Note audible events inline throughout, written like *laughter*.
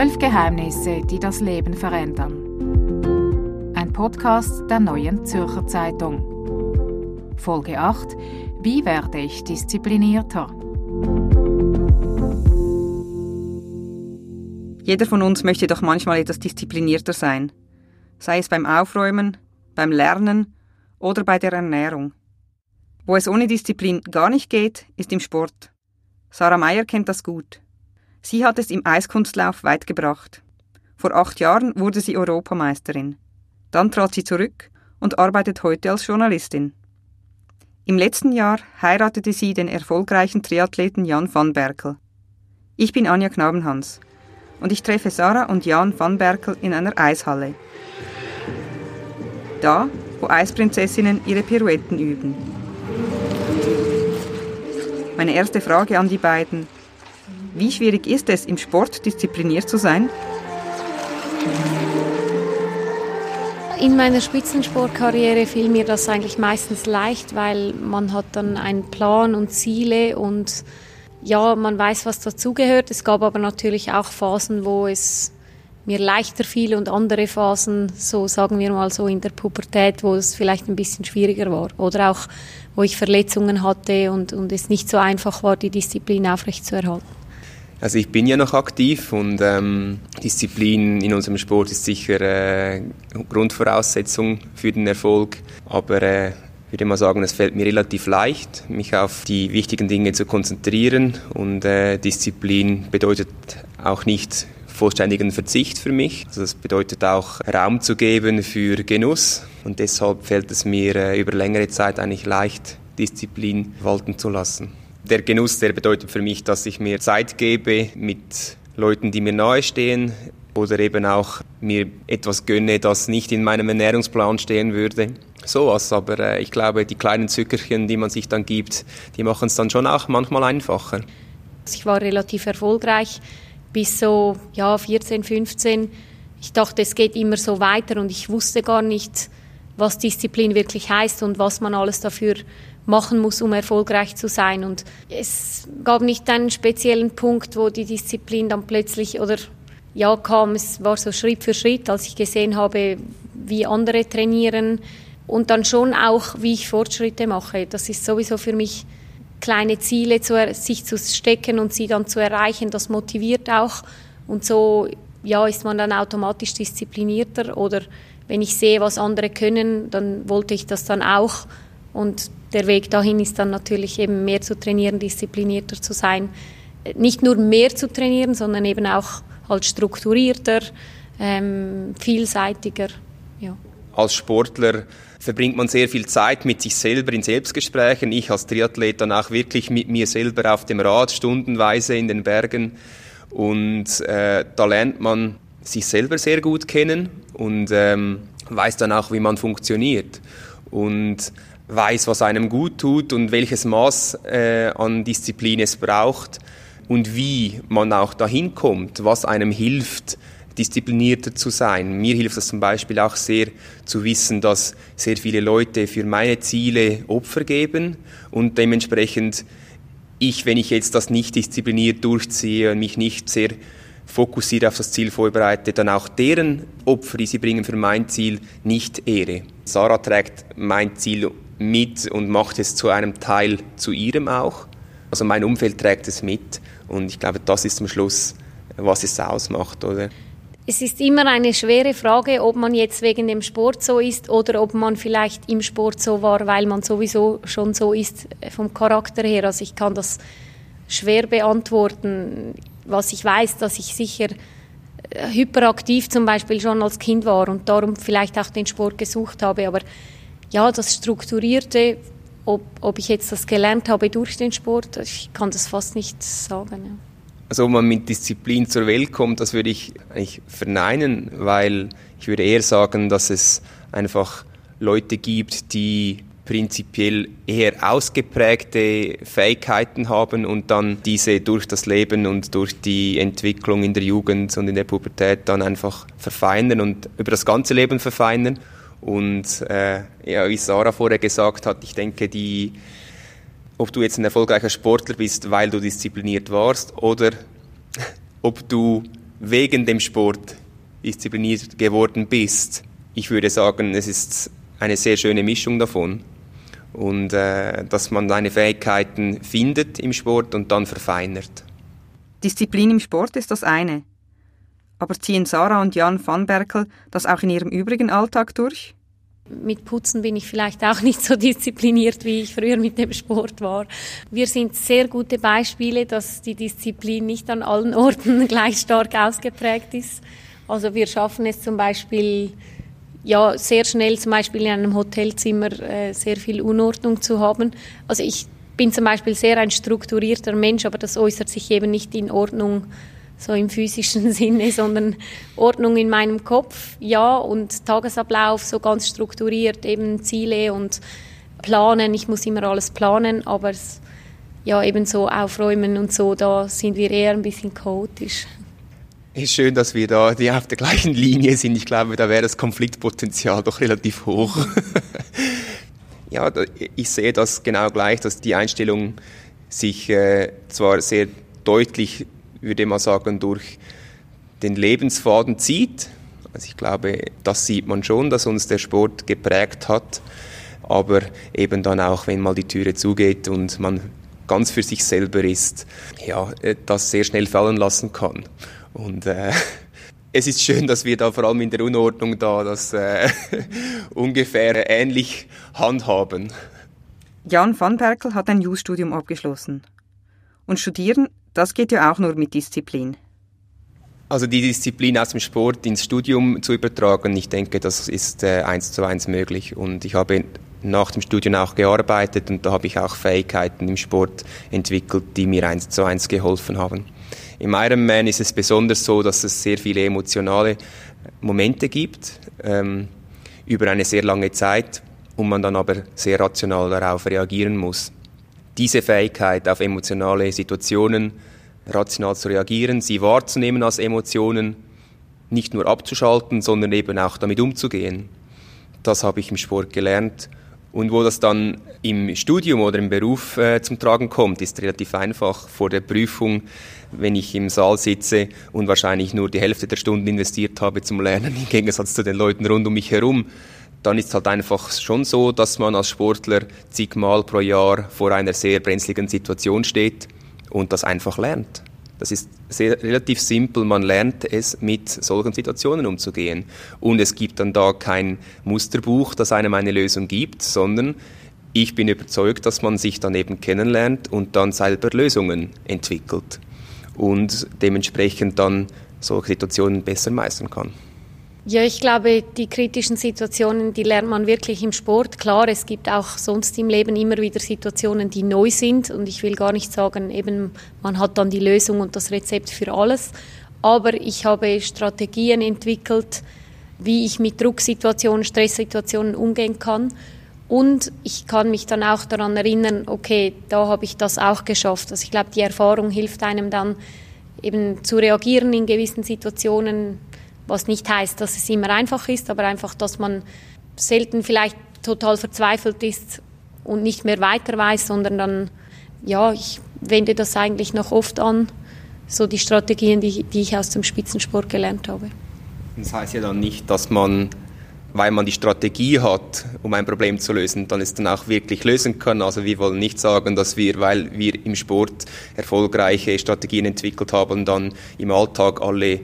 Zwölf Geheimnisse, die das Leben verändern. Ein Podcast der neuen Zürcher Zeitung. Folge 8. Wie werde ich disziplinierter? Jeder von uns möchte doch manchmal etwas disziplinierter sein. Sei es beim Aufräumen, beim Lernen oder bei der Ernährung. Wo es ohne Disziplin gar nicht geht, ist im Sport. Sarah Meyer kennt das gut. Sie hat es im Eiskunstlauf weit gebracht. Vor acht Jahren wurde sie Europameisterin. Dann trat sie zurück und arbeitet heute als Journalistin. Im letzten Jahr heiratete sie den erfolgreichen Triathleten Jan van Berkel. Ich bin Anja Knabenhans und ich treffe Sarah und Jan van Berkel in einer Eishalle. Da, wo Eisprinzessinnen ihre Pirouetten üben. Meine erste Frage an die beiden. Wie schwierig ist es, im Sport diszipliniert zu sein? In meiner Spitzensportkarriere fiel mir das eigentlich meistens leicht, weil man hat dann einen Plan und Ziele und ja, man weiß, was dazugehört. Es gab aber natürlich auch Phasen, wo es mir leichter fiel und andere Phasen, so sagen wir mal so in der Pubertät, wo es vielleicht ein bisschen schwieriger war. Oder auch, wo ich Verletzungen hatte und, und es nicht so einfach war, die Disziplin aufrechtzuerhalten. Also ich bin ja noch aktiv und ähm, Disziplin in unserem Sport ist sicher äh, Grundvoraussetzung für den Erfolg. Aber äh, ich würde mal sagen, es fällt mir relativ leicht, mich auf die wichtigen Dinge zu konzentrieren und äh, Disziplin bedeutet auch nicht vollständigen Verzicht für mich. Also das bedeutet auch Raum zu geben für Genuss und deshalb fällt es mir äh, über längere Zeit eigentlich leicht, Disziplin walten zu lassen. Der Genuss, der bedeutet für mich, dass ich mir Zeit gebe mit Leuten, die mir nahestehen oder eben auch mir etwas gönne, das nicht in meinem Ernährungsplan stehen würde. Sowas, aber äh, ich glaube, die kleinen Zückerchen, die man sich dann gibt, die machen es dann schon auch manchmal einfacher. Ich war relativ erfolgreich bis so ja 14, 15. Ich dachte, es geht immer so weiter und ich wusste gar nicht, was Disziplin wirklich heißt und was man alles dafür machen muss, um erfolgreich zu sein. Und es gab nicht einen speziellen Punkt, wo die Disziplin dann plötzlich oder ja kam. Es war so Schritt für Schritt, als ich gesehen habe, wie andere trainieren und dann schon auch, wie ich Fortschritte mache. Das ist sowieso für mich kleine Ziele zu, sich zu stecken und sie dann zu erreichen. Das motiviert auch und so ja ist man dann automatisch disziplinierter oder wenn ich sehe, was andere können, dann wollte ich das dann auch und der Weg dahin ist dann natürlich eben mehr zu trainieren, disziplinierter zu sein. Nicht nur mehr zu trainieren, sondern eben auch halt strukturierter, ähm, vielseitiger. Ja. Als Sportler verbringt man sehr viel Zeit mit sich selber in Selbstgesprächen. Ich als Triathlet dann auch wirklich mit mir selber auf dem Rad, stundenweise in den Bergen. Und äh, da lernt man sich selber sehr gut kennen und ähm, weiß dann auch, wie man funktioniert. Und weiß, was einem gut tut und welches Maß äh, an Disziplin es braucht und wie man auch dahin kommt, was einem hilft, disziplinierter zu sein. Mir hilft es zum Beispiel auch sehr zu wissen, dass sehr viele Leute für meine Ziele Opfer geben und dementsprechend ich, wenn ich jetzt das nicht diszipliniert durchziehe und mich nicht sehr fokussiert auf das Ziel vorbereite, dann auch deren Opfer, die sie bringen für mein Ziel, nicht ehre. Sarah trägt mein Ziel mit und macht es zu einem Teil zu ihrem auch. Also mein Umfeld trägt es mit und ich glaube, das ist am Schluss, was es ausmacht, oder? Es ist immer eine schwere Frage, ob man jetzt wegen dem Sport so ist oder ob man vielleicht im Sport so war, weil man sowieso schon so ist äh, vom Charakter her. Also ich kann das schwer beantworten. Was ich weiß, dass ich sicher äh, hyperaktiv zum Beispiel schon als Kind war und darum vielleicht auch den Sport gesucht habe. Aber ja, das Strukturierte, ob, ob ich jetzt das gelernt habe durch den Sport, ich kann das fast nicht sagen. Ja. Also ob man mit Disziplin zur Welt kommt, das würde ich eigentlich verneinen, weil ich würde eher sagen, dass es einfach Leute gibt, die prinzipiell eher ausgeprägte Fähigkeiten haben und dann diese durch das Leben und durch die Entwicklung in der Jugend und in der Pubertät dann einfach verfeinern und über das ganze Leben verfeinern. Und äh, ja, wie Sarah vorher gesagt hat, ich denke, die, ob du jetzt ein erfolgreicher Sportler bist, weil du diszipliniert warst, oder *laughs* ob du wegen dem Sport diszipliniert geworden bist. Ich würde sagen, es ist eine sehr schöne Mischung davon. Und äh, dass man seine Fähigkeiten findet im Sport und dann verfeinert. Disziplin im Sport ist das eine. Aber ziehen Sarah und Jan van Berkel das auch in ihrem übrigen Alltag durch? Mit Putzen bin ich vielleicht auch *laughs* nicht so diszipliniert, wie ich früher mit dem Sport war. Wir sind sehr gute Beispiele, dass die Disziplin nicht an allen Orten *laughs* gleich stark ausgeprägt ist. Also wir schaffen es zum Beispiel ja sehr schnell zum Beispiel in einem Hotelzimmer äh, sehr viel Unordnung zu haben. Also ich bin zum Beispiel sehr ein strukturierter Mensch, aber das äußert sich eben nicht in Ordnung so im physischen *laughs* Sinne, sondern Ordnung in meinem Kopf, ja, und Tagesablauf so ganz strukturiert, eben Ziele und planen. Ich muss immer alles planen, aber ja, eben so aufräumen und so, da sind wir eher ein bisschen chaotisch. Es ist schön, dass wir da die auf der gleichen Linie sind. Ich glaube, da wäre das Konfliktpotenzial doch relativ hoch. *laughs* ja, ich sehe das genau gleich, dass die Einstellung sich äh, zwar sehr deutlich würde man sagen, durch den Lebensfaden zieht. Also ich glaube, das sieht man schon, dass uns der Sport geprägt hat, aber eben dann auch, wenn mal die Türe zugeht und man ganz für sich selber ist, ja, äh, das sehr schnell fallen lassen kann. Und äh, *laughs* es ist schön, dass wir da vor allem in der Unordnung da das äh, *laughs* ungefähr ähnlich handhaben. Jan van Perkel hat ein Jus-Studium abgeschlossen. Und studieren das geht ja auch nur mit Disziplin. Also die Disziplin aus dem Sport ins Studium zu übertragen, ich denke, das ist äh, eins zu eins möglich. Und ich habe nach dem Studium auch gearbeitet und da habe ich auch Fähigkeiten im Sport entwickelt, die mir eins zu eins geholfen haben. Im Ironman ist es besonders so, dass es sehr viele emotionale Momente gibt ähm, über eine sehr lange Zeit und man dann aber sehr rational darauf reagieren muss diese Fähigkeit, auf emotionale Situationen rational zu reagieren, sie wahrzunehmen als Emotionen, nicht nur abzuschalten, sondern eben auch damit umzugehen. Das habe ich im Sport gelernt. Und wo das dann im Studium oder im Beruf äh, zum Tragen kommt, ist relativ einfach. Vor der Prüfung, wenn ich im Saal sitze und wahrscheinlich nur die Hälfte der Stunden investiert habe zum Lernen, *laughs* im Gegensatz zu den Leuten rund um mich herum, dann ist es halt einfach schon so, dass man als Sportler zigmal pro Jahr vor einer sehr brenzligen Situation steht und das einfach lernt. Das ist sehr, relativ simpel. Man lernt es, mit solchen Situationen umzugehen. Und es gibt dann da kein Musterbuch, das einem eine Lösung gibt, sondern ich bin überzeugt, dass man sich dann eben kennenlernt und dann selber Lösungen entwickelt und dementsprechend dann solche Situationen besser meistern kann. Ja, ich glaube, die kritischen Situationen, die lernt man wirklich im Sport. Klar, es gibt auch sonst im Leben immer wieder Situationen, die neu sind. Und ich will gar nicht sagen, eben, man hat dann die Lösung und das Rezept für alles. Aber ich habe Strategien entwickelt, wie ich mit Drucksituationen, Stresssituationen umgehen kann. Und ich kann mich dann auch daran erinnern, okay, da habe ich das auch geschafft. Also ich glaube, die Erfahrung hilft einem dann eben zu reagieren in gewissen Situationen, was nicht heißt, dass es immer einfach ist, aber einfach, dass man selten vielleicht total verzweifelt ist und nicht mehr weiter weiß, sondern dann, ja, ich wende das eigentlich noch oft an, so die Strategien, die, die ich aus dem Spitzensport gelernt habe. Das heißt ja dann nicht, dass man weil man die Strategie hat, um ein Problem zu lösen, dann es dann auch wirklich lösen kann. Also wir wollen nicht sagen, dass wir, weil wir im Sport erfolgreiche Strategien entwickelt haben, dann im Alltag alle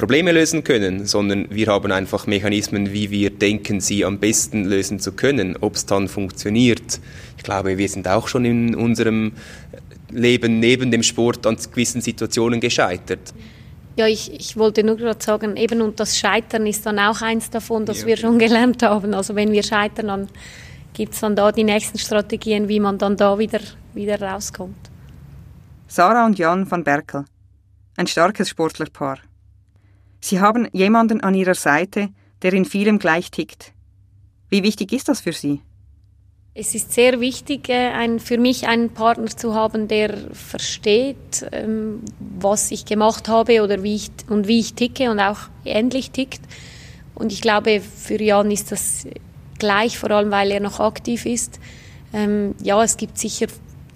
Probleme lösen können, sondern wir haben einfach Mechanismen, wie wir denken, sie am besten lösen zu können. Ob es dann funktioniert, ich glaube, wir sind auch schon in unserem Leben neben dem Sport an gewissen Situationen gescheitert. Ja, ich, ich wollte nur gerade sagen, eben und das Scheitern ist dann auch eins davon, das ja. wir schon gelernt haben. Also wenn wir scheitern, dann gibt es dann da die nächsten Strategien, wie man dann da wieder, wieder rauskommt. Sarah und Jan van Berkel. Ein starkes Sportlerpaar. Sie haben jemanden an Ihrer Seite, der in vielem gleich tickt. Wie wichtig ist das für Sie? Es ist sehr wichtig, äh, für mich einen Partner zu haben, der versteht, ähm, was ich gemacht habe oder wie ich, und wie ich ticke und auch ähnlich tickt. Und ich glaube, für Jan ist das gleich, vor allem weil er noch aktiv ist. Ähm, ja, es gibt sicher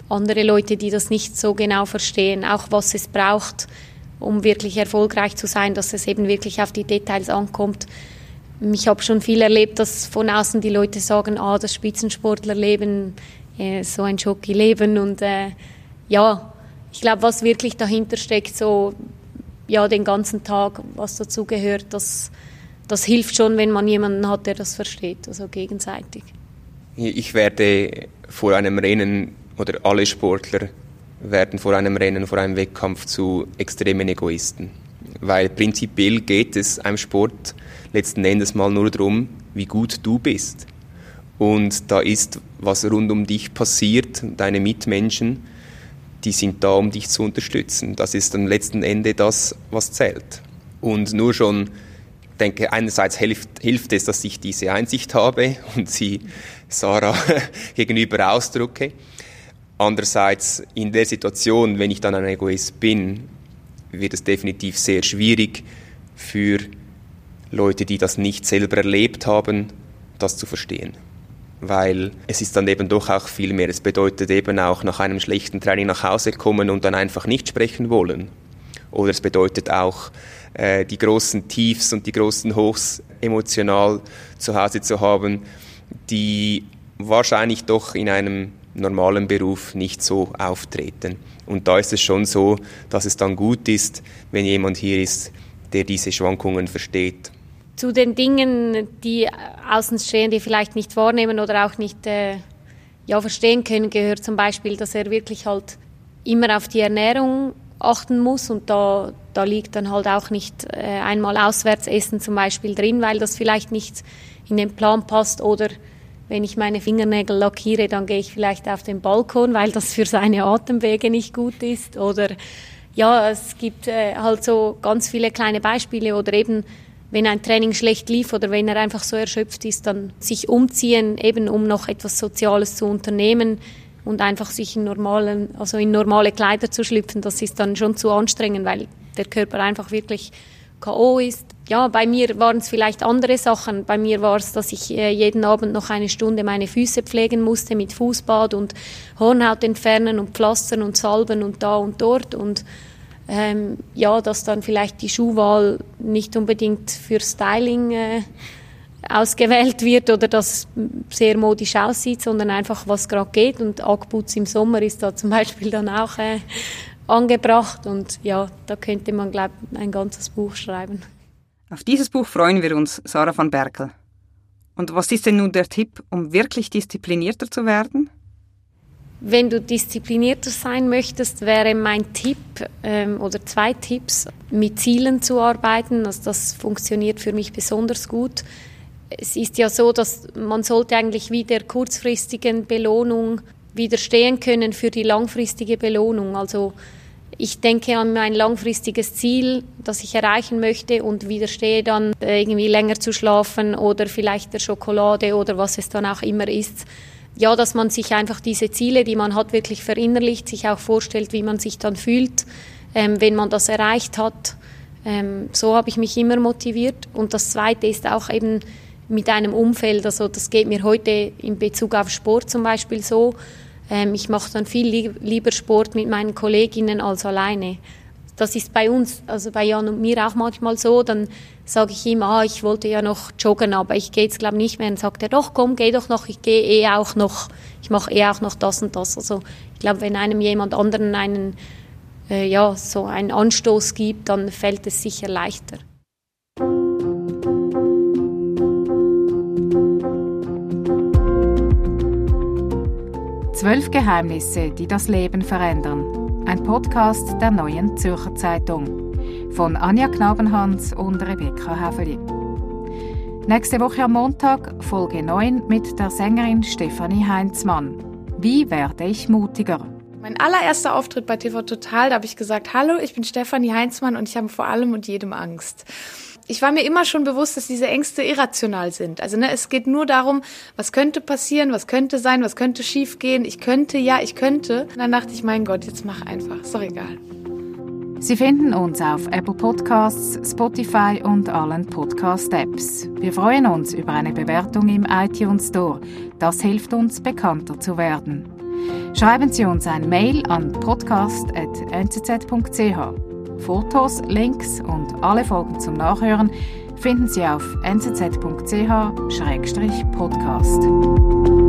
andere Leute, die das nicht so genau verstehen, auch was es braucht, um wirklich erfolgreich zu sein, dass es eben wirklich auf die Details ankommt. Ich habe schon viel erlebt, dass von außen die Leute sagen, ah, das Spitzensportlerleben, äh, so ein Jockey-Leben und äh, ja, ich glaube, was wirklich dahinter steckt, so ja, den ganzen Tag, was dazu gehört, das, das hilft schon, wenn man jemanden hat, der das versteht, also gegenseitig. Ich werde vor einem Rennen oder alle Sportler werden vor einem Rennen, vor einem Wettkampf zu extremen Egoisten. Weil prinzipiell geht es einem Sport letzten Endes mal nur darum, wie gut du bist. Und da ist, was rund um dich passiert, deine Mitmenschen, die sind da, um dich zu unterstützen. Das ist am letzten Ende das, was zählt. Und nur schon, denke, einerseits hilft, hilft es, dass ich diese Einsicht habe und sie Sarah *laughs* gegenüber ausdrücke. Andererseits in der Situation, wenn ich dann ein Egoist bin, wird es definitiv sehr schwierig für Leute, die das nicht selber erlebt haben, das zu verstehen. Weil es ist dann eben doch auch viel mehr. Es bedeutet eben auch nach einem schlechten Training nach Hause kommen und dann einfach nicht sprechen wollen. Oder es bedeutet auch äh, die großen Tiefs und die großen Hochs emotional zu Hause zu haben, die wahrscheinlich doch in einem normalen Beruf nicht so auftreten. Und da ist es schon so, dass es dann gut ist, wenn jemand hier ist, der diese Schwankungen versteht. Zu den Dingen, die Außenstehende vielleicht nicht wahrnehmen oder auch nicht äh, ja, verstehen können, gehört zum Beispiel, dass er wirklich halt immer auf die Ernährung achten muss und da, da liegt dann halt auch nicht äh, einmal Auswärtsessen zum Beispiel drin, weil das vielleicht nicht in den Plan passt oder wenn ich meine Fingernägel lackiere, dann gehe ich vielleicht auf den Balkon, weil das für seine Atemwege nicht gut ist. Oder ja, es gibt äh, halt so ganz viele kleine Beispiele oder eben wenn ein Training schlecht lief oder wenn er einfach so erschöpft ist, dann sich umziehen, eben um noch etwas Soziales zu unternehmen und einfach sich in normalen, also in normale Kleider zu schlüpfen, das ist dann schon zu anstrengend, weil der Körper einfach wirklich K.O. ist. Ja, bei mir waren es vielleicht andere Sachen. Bei mir war es, dass ich äh, jeden Abend noch eine Stunde meine Füße pflegen musste mit Fußbad und Hornhaut entfernen und Pflastern und Salben und da und dort. Und ähm, ja, dass dann vielleicht die Schuhwahl nicht unbedingt für Styling äh, ausgewählt wird oder das sehr modisch aussieht, sondern einfach was gerade geht. Und Ackputz im Sommer ist da zum Beispiel dann auch äh, angebracht und ja, da könnte man, glaube ich, ein ganzes Buch schreiben. Auf dieses Buch freuen wir uns, Sarah van Berkel. Und was ist denn nun der Tipp, um wirklich disziplinierter zu werden? Wenn du disziplinierter sein möchtest, wäre mein Tipp ähm, oder zwei Tipps, mit Zielen zu arbeiten. Also das funktioniert für mich besonders gut. Es ist ja so, dass man sollte eigentlich wie der kurzfristigen Belohnung widerstehen können für die langfristige Belohnung. Also ich denke an mein langfristiges Ziel, das ich erreichen möchte und widerstehe dann äh, irgendwie länger zu schlafen oder vielleicht der Schokolade oder was es dann auch immer ist. Ja, dass man sich einfach diese Ziele, die man hat, wirklich verinnerlicht, sich auch vorstellt, wie man sich dann fühlt, ähm, wenn man das erreicht hat. Ähm, so habe ich mich immer motiviert. Und das Zweite ist auch eben mit einem Umfeld. Also das geht mir heute in Bezug auf Sport zum Beispiel so ähm, ich mache dann viel lieber Sport mit meinen Kolleginnen als alleine. Das ist bei uns, also bei Jan und mir auch manchmal so. Dann sage ich ihm, ah, ich wollte ja noch joggen, aber ich gehe jetzt glaube nicht mehr. Dann sagt er, doch, komm, geh doch noch, ich gehe eh auch noch, ich mache eh auch noch das und das. Also ich glaube, wenn einem jemand anderen einen, äh, ja, so einen Anstoß gibt, dann fällt es sicher leichter. Zwölf Geheimnisse, die das Leben verändern. Ein Podcast der neuen Zürcher Zeitung. Von Anja Knabenhans und Rebecca Häfeli. Nächste Woche am Montag Folge 9 mit der Sängerin Stefanie Heinzmann. Wie werde ich mutiger? Mein allererster Auftritt bei TV Total, da habe ich gesagt, hallo, ich bin Stefanie Heinzmann und ich habe vor allem und jedem Angst ich war mir immer schon bewusst, dass diese Ängste irrational sind. Also ne, es geht nur darum, was könnte passieren, was könnte sein, was könnte schiefgehen. Ich könnte, ja, ich könnte. Und dann dachte ich, mein Gott, jetzt mach einfach. Ist doch egal. Sie finden uns auf Apple Podcasts, Spotify und allen Podcast-Apps. Wir freuen uns über eine Bewertung im iTunes Store. Das hilft uns, bekannter zu werden. Schreiben Sie uns ein Mail an podcast.nzz.ch. Fotos, Links und alle Folgen zum Nachhören finden Sie auf nzz.ch-podcast.